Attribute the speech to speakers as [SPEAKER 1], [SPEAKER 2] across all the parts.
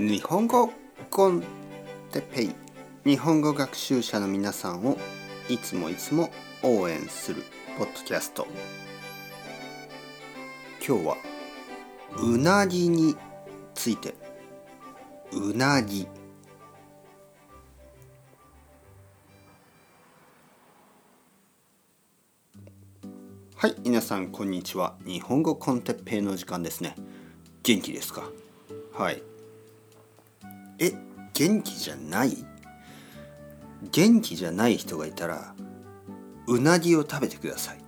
[SPEAKER 1] 日本語コンテペイ。日本語学習者の皆さんをいつもいつも応援するポッドキャスト。今日はうなぎについて。うなぎ。はい皆さんこんにちは。日本語コンテッペイの時間ですね。元気ですか？はい。え元気じゃない？元気じゃない人がいたらうなぎを食べてください。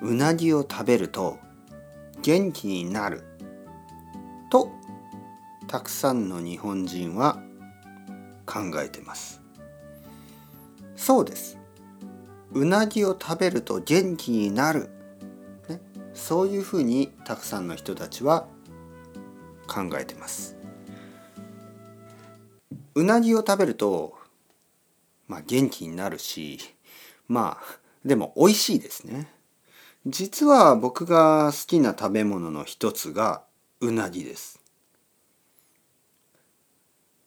[SPEAKER 1] うなぎを食べると元気になる。とたくさんの日本人は考えてます。そうです。うなぎを食べると元気になる、ね、そういうふうにたくさんの人たちは考えてます。うなぎを食べるとまあ元気になるしまあでも美味しいですね。実は僕が好きな食べ物の一つがうなぎです。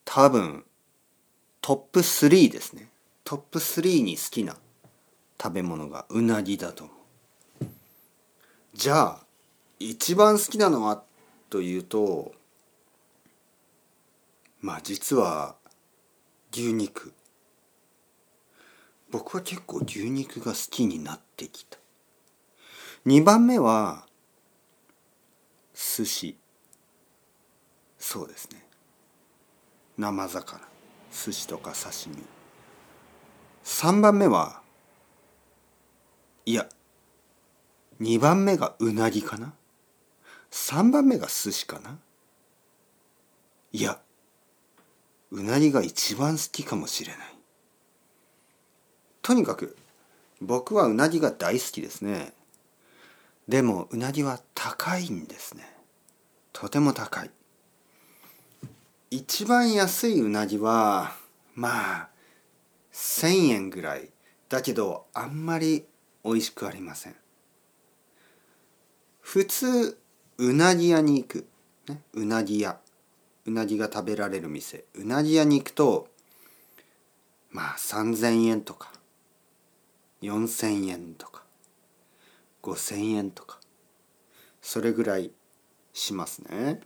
[SPEAKER 1] 多分トップ3ですね。トップ3に好きな食べ物がうなぎだと思う。じゃあ一番好きなのはというとまあ実は牛肉。僕は結構牛肉が好きになってきた。2番目は寿司。そうですね。生魚。寿司とか刺身。3番目はいや2番目がうなぎかな。3番目が寿司かな。いやうなぎが一番好きかもしれない。とにかく僕はうなぎが大好きですね。でもうなぎは高いんですね。とても高い。一番安いうなぎはまあ1,000円ぐらい。だけどあんまり美味しくありません。普通うなぎ屋に行く、ね、うなぎ屋。うなぎが食べられる店。うなぎ屋に行くとまあ3,000円とか4,000円とか5,000円とかそれぐらいしますね。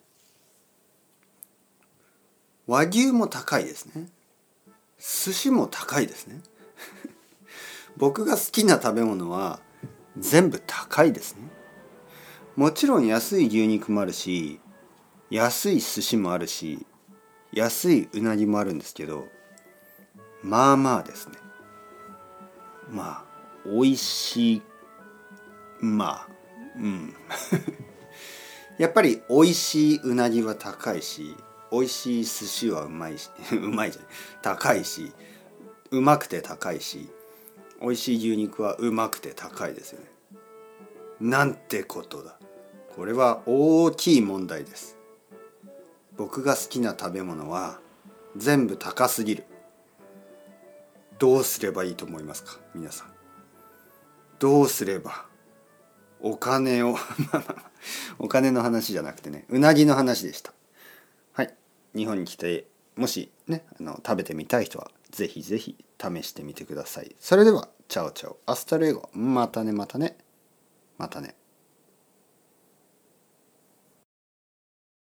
[SPEAKER 1] 和牛も高いですね。寿司も高いですね。僕が好きな食べ物は全部高いですね。もちろん安い牛肉もあるし安い寿司もあるし安いうなぎもあるんですけどまあまあですね。まあ美味しい。まあうん。やっぱり美味しいうなぎは高いし美味しい寿司はうまいし うまいじゃない高いしうまくて高いし美味しい牛肉はうまくて高いですよね。なんてことだ。これは大きい問題です。僕が好きな食べ物は全部高すぎる。どうすればいいと思いますか皆さん。どうすればお金を お金の話じゃなくてねうなぎの話でした。はい。日本に来てもしねあの食べてみたい人はぜひぜひ試してみてください。それでは Ciao ciao。 Hasta luego。またねまたね。またね。